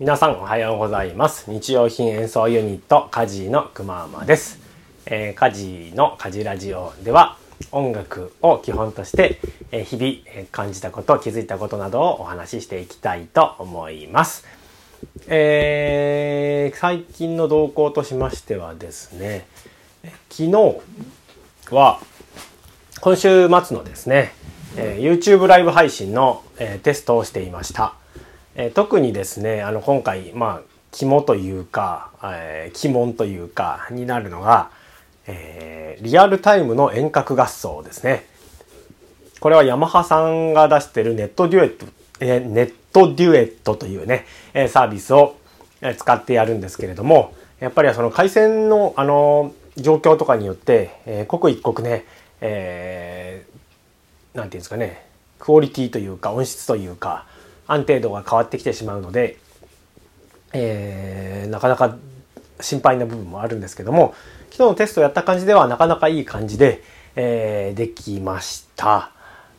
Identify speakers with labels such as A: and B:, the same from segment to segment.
A: 皆さんおはようございます。日用品演奏ユニットカジのくままです、えー、カジのカジラジオでは音楽を基本として、えー、日々感じたこと気づいたことなどをお話ししていきたいと思います。えー、最近の動向としましてはですね昨日は今週末のですね、えー、YouTube ライブ配信の、えー、テストをしていました。え、特にですね、あの今回、まあ、肝というか、えー、鬼門というか、になるのが、えー、リアルタイムの遠隔合奏ですね。これはヤマハさんが出してるネットデュエット、えー、ネットデュエットというね、え、サービスを使ってやるんですけれども、やっぱりその回線の、あの状況とかによって、え、刻一刻ね、えー、ていうんですかね、クオリティというか音質というか、安定度が変わってきてしまうので、えー、なかなか心配な部分もあるんですけども、昨日のテストをやった感じではなかなかいい感じで、えー、できました。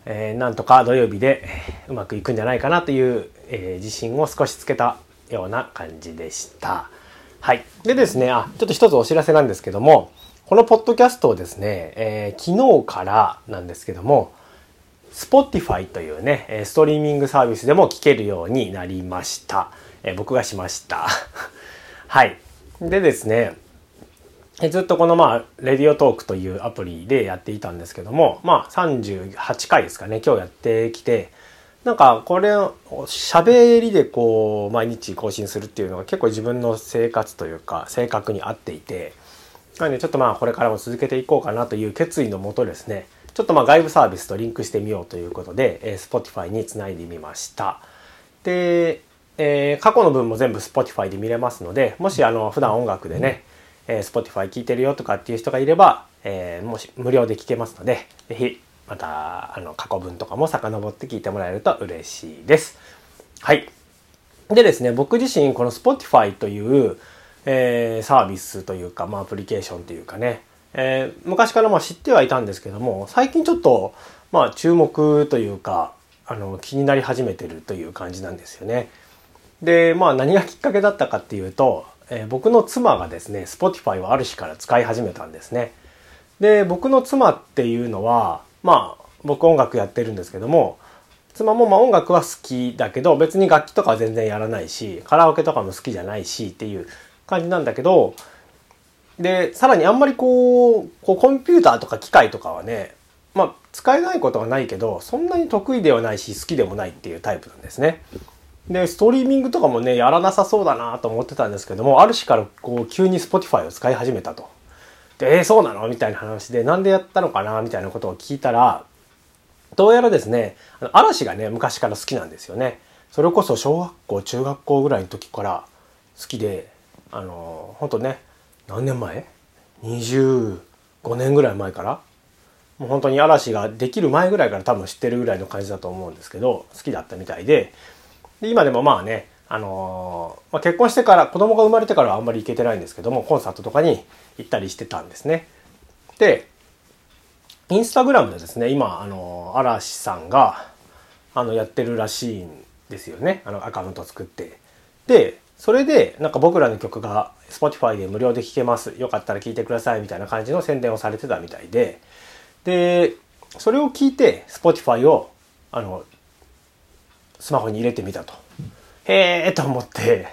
A: えー、なんとか土曜日でうまくいくんじゃないかなという、えー、自信を少しつけたような感じでした。はい。でですね、あ、ちょっと一つお知らせなんですけども、このポッドキャストをですね、えー、昨日からなんですけども、Spotify というね、ストリーミングサービスでも聞けるようになりました。え、僕がしました。はい。でですね、ずっとこのまあ、レディオトークというアプリでやっていたんですけども、まあ38回ですかね、今日やってきて、なんかこれを喋りでこう毎日更新するっていうのが結構自分の生活というか性格に合っていて、なのでちょっとまあこれからも続けていこうかなという決意のもとですね、ちょっとまあ外部サービスとリンクしてみようということで、えー、Spotify につないでみました。で、えー、過去の分も全部 Spotify で見れますので、もしあの普段音楽でね、えー、Spotify 聞いてるよとかっていう人がいれば、えー、もし無料で聞けますので、ぜひまたあの過去分とかも遡って聞いてもらえると嬉しいです。はい。でですね、僕自身この Spotify という、えー、サービスというか、まあ、アプリケーションというかね、えー、昔からまあ知ってはいたんですけども最近ちょっとまあ注目というかあの気になり始めてるという感じなんですよね。でまあ何がきっかけだったかっていうと、えー、僕の妻がですね Spotify をある日から使い始めたんですね。で僕の妻っていうのはまあ僕音楽やってるんですけども妻もまあ音楽は好きだけど別に楽器とかは全然やらないしカラオケとかも好きじゃないしっていう感じなんだけどでさらにあんまりこうこうコンピューターとか機械とかはねまあ使えないことはないけどそんなに得意ではないし好きでもないっていうタイプなんですね。でストリーミングとかもねやらなさそうだなと思ってたんですけどもある日からこう急に Spotify を使い始めたと。でえー、そうなの？みたいな話でなんでやったのかなみたいなことを聞いたらどうやらですね嵐がね昔から好きなんですよね。それこそ小学校中学校ぐらいの時から好きであの本当ね何年前 ?25 年ぐらい前から？もう本当に嵐ができる前ぐらいから多分知ってるぐらいの感じだと思うんですけど好きだったみたいでで今でもまあねあのー、まあ、結婚してから子供が生まれてからはあんまり行けてないんですけどもコンサートとかに行ったりしてたんですね。でインスタグラムでですね今あの嵐さんがあのやってるらしいんですよねあのアカウント作って。でそれでなんか僕らの曲が Spotify で無料で聴けます。よかったら聴いてくださいみたいな感じの宣伝をされてたみたいで、で、それを聞いて Spotify をあのスマホに入れてみたと。へえと思って、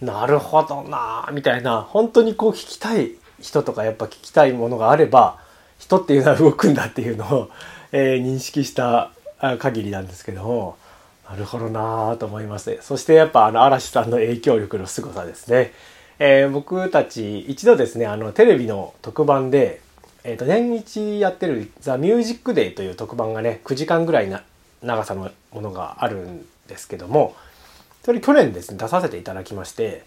A: なるほどなみたいな、本当にこう聞きたい人とかやっぱ聞きたいものがあれば、人っていうのは動くんだっていうのを、えー、認識した限りなんですけども、なるほどなと思います。そしてやっぱあの嵐さんの影響力の凄さですね。えー、僕たち一度ですね、あのテレビの特番で、えっ、ー、と年一やってるザ・ミュージックデイという特番がね、9時間ぐらいな長さのものがあるんですけども、それ去年ですね、出させていただきまして、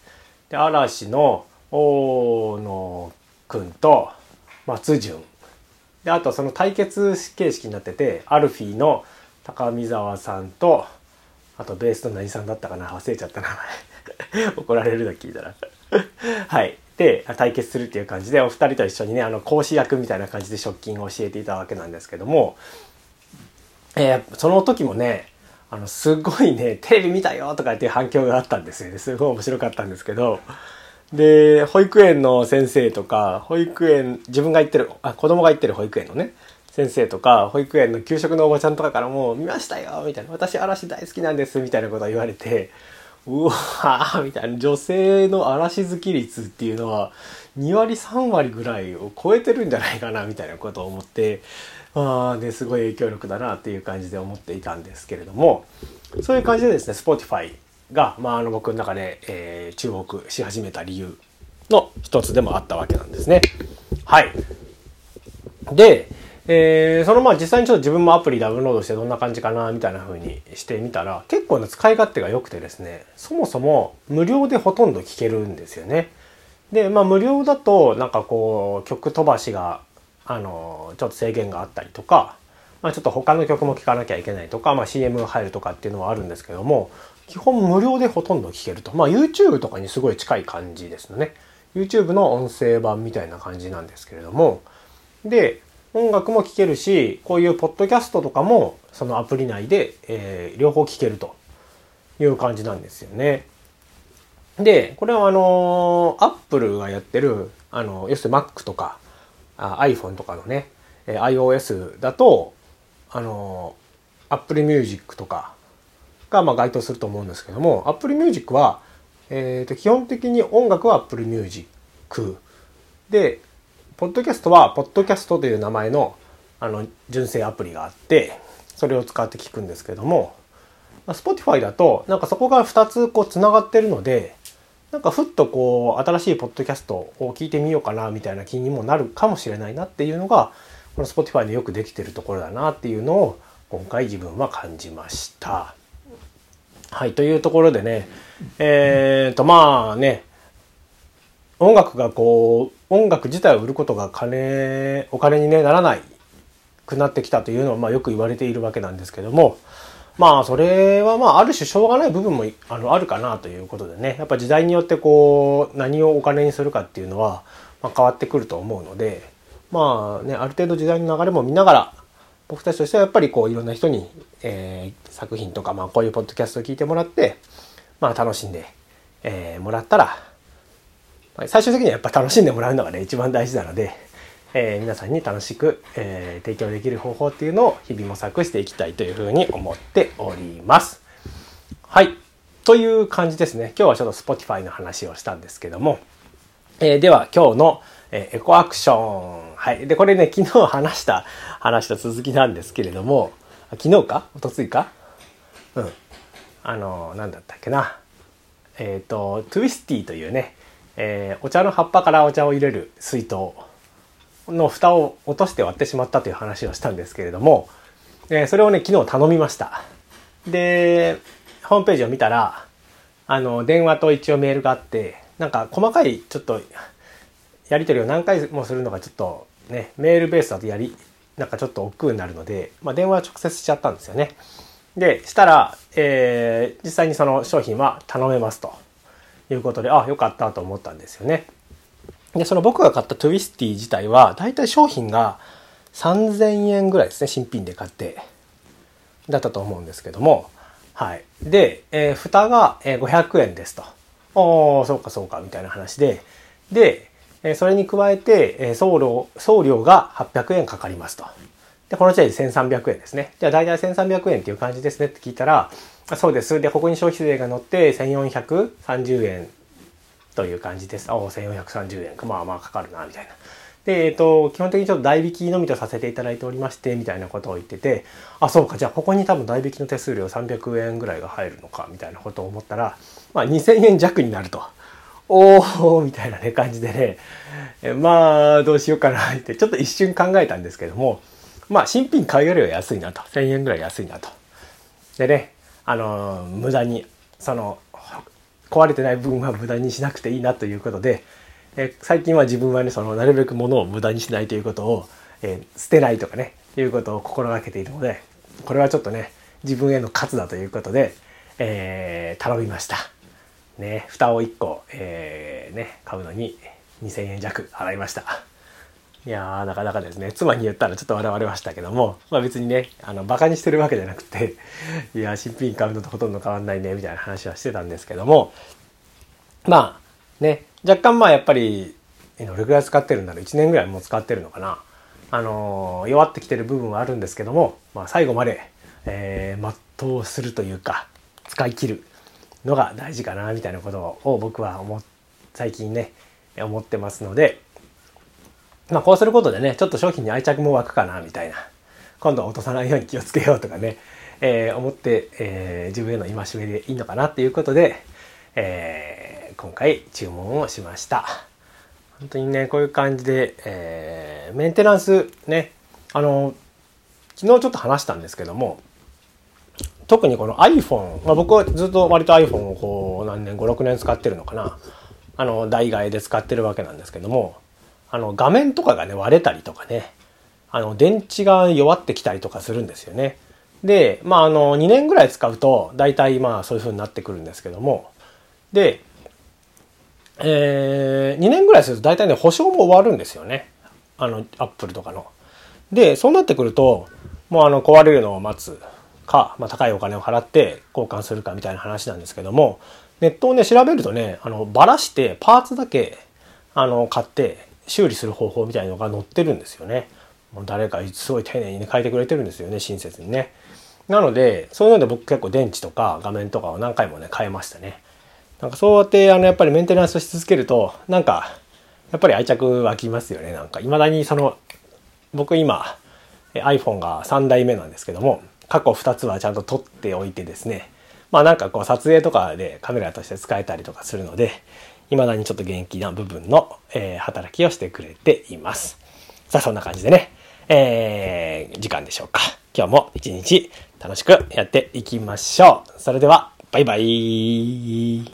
A: で嵐の大野くんと松潤であとその対決形式になっててアルフィーの高見沢さんとあとベースの何さんだったかな？忘れちゃった名前 怒られるの聞いたら。はい。で対決するっていう感じでお二人と一緒にねあの講師役みたいな感じでショッキングを教えていたわけなんですけども、えー、その時もねあの、すごいね、テレビ見たよとかっていう反響があったんですよね。すごい面白かったんですけど、で、保育園の先生とか、保育園、自分が行ってる、あ、子供が行ってる保育園のね、先生とか、保育園の給食のおばちゃんとかからも、見ましたよみたいな、私嵐大好きなんですみたいなことを言われて、うわーみたいな、女性の嵐好き率っていうのは、2割3割ぐらいを超えてるんじゃないかなみたいなことを思って、ああ、すごい影響力だなっていう感じで思っていたんですけれども、そういう感じでですね、Spotify が、まあ、あの僕の中で、えー、注目し始めた理由の一つでもあったわけなんですね。はい。で、えー、そのまあ実際にちょっと自分もアプリダウンロードしてどんな感じかなみたいな風にしてみたら結構な使い勝手が良くてですねそもそも無料でほとんど聴けるんですよね。でまあ無料だとなんかこう曲飛ばしがあのちょっと制限があったりとか、まあ、ちょっと他の曲も聴かなきゃいけないとか、まあ、CM が入るとかっていうのはあるんですけども基本無料でほとんど聴けると。まあ YouTube とかにすごい近い感じですよね。YouTube の音声版みたいな感じなんですけれども。で、音楽も聴けるし、こういうポッドキャストとかもそのアプリ内で、えー、両方聴けるという感じなんですよね。で、これはあの、Apple がやってる、あの、要するに Mac とか、iPhone とかのね、iOS だと、あの、Apple Music とかがまあ該当すると思うんですけども、Apple Music は、えー、と基本的に音楽は Apple Music で、ポッドキャストは、ポッドキャストという名前の、あの、純正アプリがあって、それを使って聞くんですけども、Spotify だと、なんかそこが2つこう繋がってるので、なんかふっとこう、新しいポッドキャストを聞いてみようかな、みたいな気にもなるかもしれないなっていうのが、この Spotify でよくできてるところだなっていうのを、今回自分は感じました。はい、というところでね、えっ、ー、と、まあね、音楽がこう、音楽自体を売ることが金、お金に、ね、ならないくなってきたというのは、まあ、よく言われているわけなんですけども、まあ、それはまあ、ある種しょうがない部分もあのあるかなということでね、やっぱ時代によってこう、何をお金にするかっていうのは、ま、変わってくると思うので、まあね、ある程度時代の流れも見ながら、僕たちとしてはやっぱりこう、いろんな人に、えー、作品とか、まあ、こういうポッドキャストを聞いてもらって、まあ、楽しんで、えー、もらったら、最終的にはやっぱ楽しんでもらうのがね、一番大事なので、えー、皆さんに楽しく、えー、提供できる方法っていうのを日々模索していきたいというふうに思っております。はい。という感じですね。今日はちょっと Spotify の話をしたんですけども、えー、では今日の、えエコアクション。はい。で、これね、昨日話した話と続きなんですけれども、昨日か？おとついか？うん。あの、なんだったっけな？えっ、と、トゥイスティというね、えー、お茶の葉っぱからお茶を入れる水筒の蓋を落として割ってしまったという話をしたんですけれども、えー、それをね、昨日頼みました。で、ホームページを見たら、あの、電話と一応メールがあって、なんか細かいちょっと、やり取りを何回もするのがちょっとね、メールベースだとやり、なんかちょっと億劫になるので、まあ、電話は直接しちゃったんですよね。で、したら、えー、実際にその商品は頼めますと。いうことで、あ、よかったと思ったんですよね。で、その僕が買ったトゥイスティ自体は、だいたい商品が3000円ぐらいですね、新品で買って、だったと思うんですけども、はい。で、えー、蓋が500円ですと。おー、そうかそうか、みたいな話で、で、えそれに加えて、送料、送料が800円かかりますと。で、この時点で1300円ですね。じゃあ大体1300円っていう感じですねって聞いたら、そうです。で、ここに消費税が乗って1430円という感じです。おお1430円か。まあまあかかるな、みたいな。で、えっ、と、基本的にちょっと代引きのみとさせていただいておりまして、みたいなことを言ってて、あ、そうか、じゃあここに多分代引きの手数料300円ぐらいが入るのか、みたいなことを思ったら、まあ2000円弱になると。おー、みたいなね、感じでね、えまあ、どうしようかなって、ちょっと一瞬考えたんですけども、まあ、新品買うよりは安いなと。1000円ぐらい安いなと。でね、あの無駄にその壊れてない分は無駄にしなくていいなということで、え最近は自分はねそのなるべく物を無駄にしないということを、えー、捨てないとかねいうことを心がけているのでこれはちょっとね自分への勝だということで、えー、頼みました。ね、蓋を1個、えー、ね、買うのに2000円弱払いました。いやー、なかなかですね、妻に言ったらちょっと笑われましたけども、まあ別にね、あの、馬鹿にしてるわけじゃなくて、いや、新品買うのとほとんど変わんないね、みたいな話はしてたんですけども、まあ、ね、若干まあやっぱり、どれぐらい使ってるんだろう、1年ぐらいもう使ってるのかな？あのー、弱ってきてる部分はあるんですけども、まあ最後まで、えー、全うするというか、使い切るのが大事かな、みたいなことを僕は思、最近ね、思ってますので、まあこうすることでね、ちょっと商品に愛着も湧くかな、みたいな。今度は落とさないように気をつけようとかね、えー、思って、えー、自分への戒めでいいのかなっていうことで、えー、今回注文をしました。本当にね、こういう感じで、えー、メンテナンスね、あの、昨日ちょっと話したんですけども、特にこの iPhone、まあ、僕はずっと割と iPhone をこう何年、5、6年使ってるのかな。あの、代替えで使ってるわけなんですけども、あの、画面とかがね、割れたりとかね、あの、電池が弱ってきたりとかするんですよね。で、まあ、あの、2年ぐらい使うと、大体まあ、そういう風になってくるんですけども、で、えー、2年ぐらいすると大体ね、保証も終わるんですよね。あの、アップルとかの。で、そうなってくると、もうあの、壊れるのを待つか、まあ、高いお金を払って交換するかみたいな話なんですけども、ネットをね、調べるとね、あの、ばらしてパーツだけ、あの、買って修理する方法みたいのが載ってるんですよね。もう誰かすごい丁寧にね、書いてくれてるんですよね、親切にね。なので、そういうので僕結構電池とか画面とかを何回もね、変えましたね。なんかそうやって、あの、やっぱりメンテナンスし続けると、なんか、やっぱり愛着湧きますよね。なんか、未だにその、僕今、iPhone が3代目なんですけども、過去2つはちゃんと撮っておいてですね、まあなんかこう撮影とかでカメラとして使えたりとかするので、未だにちょっと元気な部分の、えー、働きをしてくれています。さあそんな感じでね、えー、時間でしょうか。今日も一日楽しくやっていきましょう。それでは、バイバイ。